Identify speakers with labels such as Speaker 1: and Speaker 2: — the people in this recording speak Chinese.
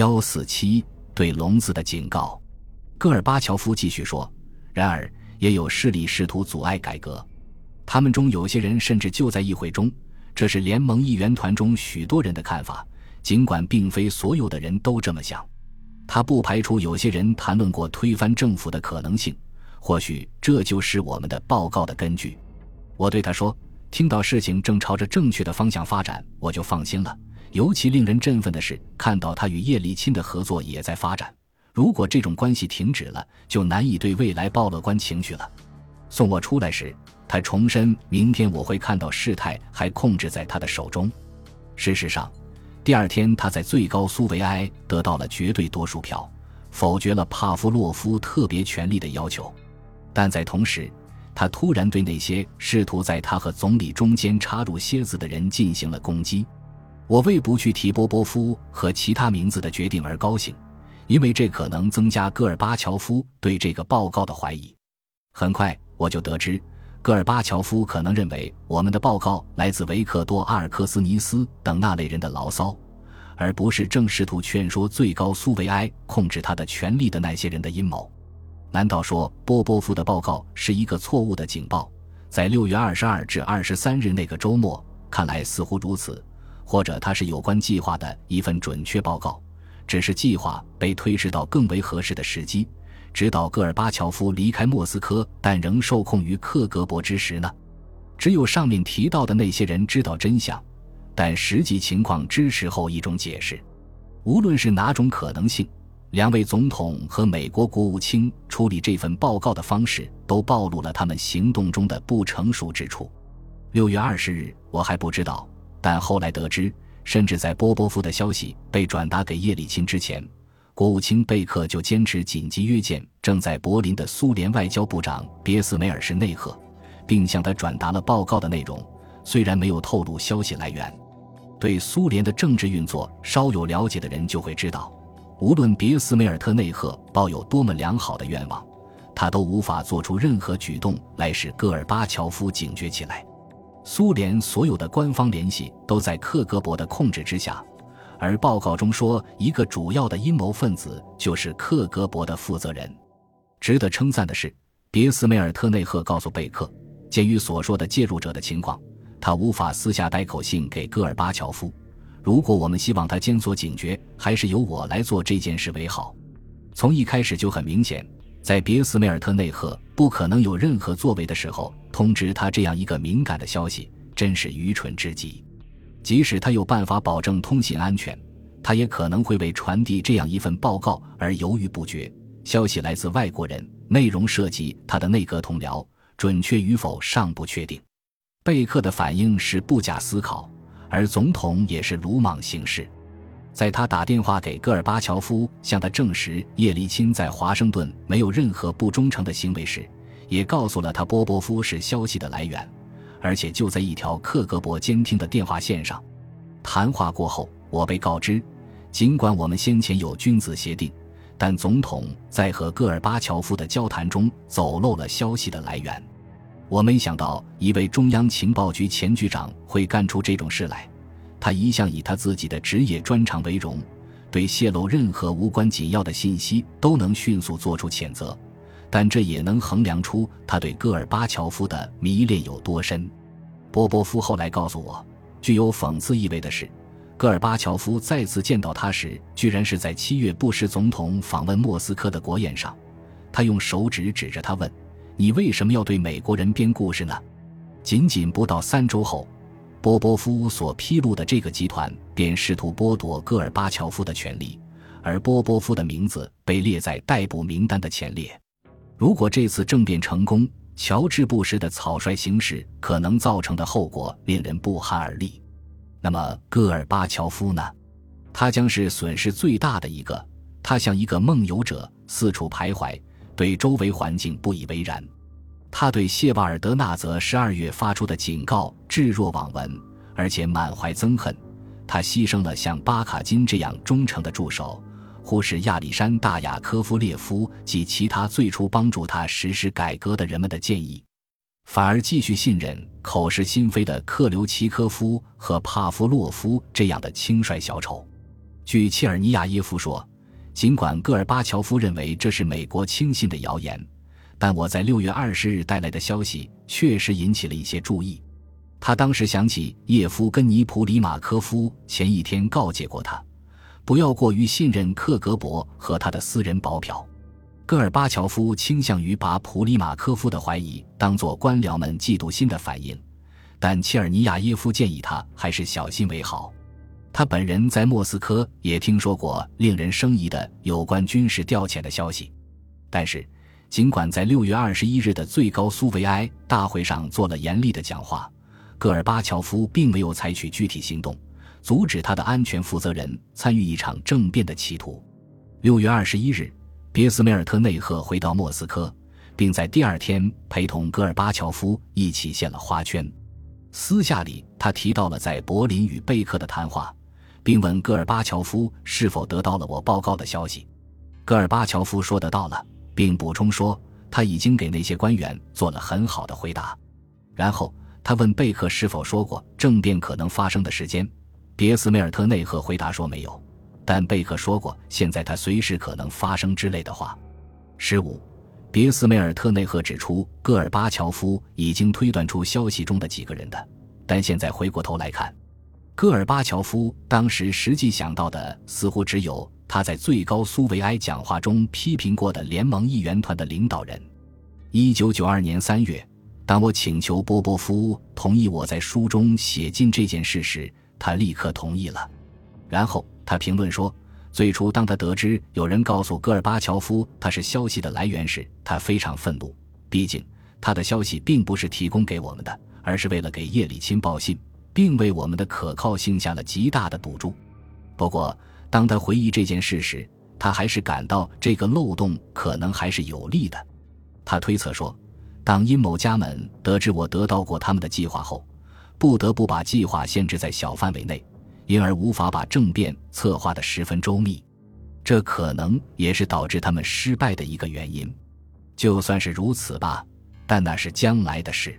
Speaker 1: 幺四七对聋子的警告。戈尔巴乔夫继续说：“然而，也有势力试图阻碍改革。他们中有些人甚至就在议会中，这是联盟议员团中许多人的看法，尽管并非所有的人都这么想。他不排除有些人谈论过推翻政府的可能性。或许这就是我们的报告的根据。”我对他说。听到事情正朝着正确的方向发展，我就放心了。尤其令人振奋的是，看到他与叶利钦的合作也在发展。如果这种关系停止了，就难以对未来抱乐观情绪了。送我出来时，他重申明天我会看到事态还控制在他的手中。事实上，第二天他在最高苏维埃得到了绝对多数票，否决了帕夫洛夫特别权力的要求。但在同时，他突然对那些试图在他和总理中间插入楔子的人进行了攻击。我为不去提波波夫和其他名字的决定而高兴，因为这可能增加戈尔巴乔夫对这个报告的怀疑。很快我就得知，戈尔巴乔夫可能认为我们的报告来自维克多·阿尔克斯尼斯等那类人的牢骚，而不是正试图劝说最高苏维埃控制他的权力的那些人的阴谋。难道说波波夫的报告是一个错误的警报？在六月二十二至二十三日那个周末，看来似乎如此。或者它是有关计划的一份准确报告，只是计划被推迟到更为合适的时机，直到戈尔巴乔夫离开莫斯科但仍受控于克格勃之时呢？只有上面提到的那些人知道真相，但实际情况支持后一种解释。无论是哪种可能性。两位总统和美国国务卿处理这份报告的方式都暴露了他们行动中的不成熟之处。六月二十日，我还不知道，但后来得知，甚至在波波夫的消息被转达给叶利钦之前，国务卿贝克就坚持紧急约见正在柏林的苏联外交部长别斯梅尔什内赫，并向他转达了报告的内容，虽然没有透露消息来源。对苏联的政治运作稍有了解的人就会知道。无论别斯梅尔特内赫抱有多么良好的愿望，他都无法做出任何举动来使戈尔巴乔夫警觉起来。苏联所有的官方联系都在克格勃的控制之下，而报告中说，一个主要的阴谋分子就是克格勃的负责人。值得称赞的是，别斯梅尔特内赫告诉贝克，鉴于所说的介入者的情况，他无法私下带口信给戈尔巴乔夫。如果我们希望他监所警觉，还是由我来做这件事为好。从一开始就很明显，在别斯梅尔特内赫不可能有任何作为的时候，通知他这样一个敏感的消息，真是愚蠢至极。即使他有办法保证通信安全，他也可能会为传递这样一份报告而犹豫不决。消息来自外国人，内容涉及他的内阁同僚，准确与否尚不确定。贝克的反应是不假思考。而总统也是鲁莽行事，在他打电话给戈尔巴乔夫，向他证实叶利钦在华盛顿没有任何不忠诚的行为时，也告诉了他波波夫是消息的来源，而且就在一条克格勃监听的电话线上。谈话过后，我被告知，尽管我们先前有君子协定，但总统在和戈尔巴乔夫的交谈中走漏了消息的来源。我没想到一位中央情报局前局长会干出这种事来。他一向以他自己的职业专长为荣，对泄露任何无关紧要的信息都能迅速做出谴责。但这也能衡量出他对戈尔巴乔夫的迷恋有多深。波波夫后来告诉我，具有讽刺意味的是，戈尔巴乔夫再次见到他时，居然是在七月布什总统访问莫斯科的国宴上。他用手指指着他问。你为什么要对美国人编故事呢？仅仅不到三周后，波波夫所披露的这个集团便试图剥夺戈尔巴乔夫的权利，而波波夫的名字被列在逮捕名单的前列。如果这次政变成功，乔治·布什的草率行事可能造成的后果令人不寒而栗。那么，戈尔巴乔夫呢？他将是损失最大的一个。他像一个梦游者，四处徘徊。对周围环境不以为然，他对谢瓦尔德纳泽十二月发出的警告置若罔闻，而且满怀憎恨。他牺牲了像巴卡金这样忠诚的助手，忽视亚历山大雅科夫列夫及其他最初帮助他实施改革的人们的建议，反而继续信任口是心非的克留奇科夫和帕夫洛夫这样的轻率小丑。据切尔尼亚耶夫说，尽管戈尔巴乔夫认为这是美国轻信的谣言，但我在六月二十日带来的消息确实引起了一些注意。他当时想起叶夫根尼普里马科夫前一天告诫过他，不要过于信任克格勃和他的私人保镖。戈尔巴乔夫倾向于把普里马科夫的怀疑当作官僚们嫉妒心的反应，但切尔尼亚耶夫建议他还是小心为好。他本人在莫斯科也听说过令人生疑的有关军事调遣的消息，但是尽管在六月二十一日的最高苏维埃大会上做了严厉的讲话，戈尔巴乔夫并没有采取具体行动阻止他的安全负责人参与一场政变的企图。六月二十一日，别斯梅尔特内赫回到莫斯科，并在第二天陪同戈尔巴乔夫一起献了花圈。私下里，他提到了在柏林与贝克的谈话。并问戈尔巴乔夫是否得到了我报告的消息。戈尔巴乔夫说得到了，并补充说他已经给那些官员做了很好的回答。然后他问贝克是否说过政变可能发生的时间。别斯梅尔特内赫回答说没有，但贝克说过现在他随时可能发生之类的话。十五，别斯梅尔特内赫指出，戈尔巴乔夫已经推断出消息中的几个人的，但现在回过头来看。戈尔巴乔夫当时实际想到的似乎只有他在最高苏维埃讲话中批评过的联盟议员团的领导人。一九九二年三月，当我请求波波夫同意我在书中写进这件事时，他立刻同意了。然后他评论说：“最初当他得知有人告诉戈尔巴乔夫他是消息的来源时，他非常愤怒。毕竟他的消息并不是提供给我们的，而是为了给叶利钦报信。”并为我们的可靠性下了极大的赌注。不过，当他回忆这件事时，他还是感到这个漏洞可能还是有利的。他推测说，当阴谋家们得知我得到过他们的计划后，不得不把计划限制在小范围内，因而无法把政变策划得十分周密。这可能也是导致他们失败的一个原因。就算是如此吧，但那是将来的事。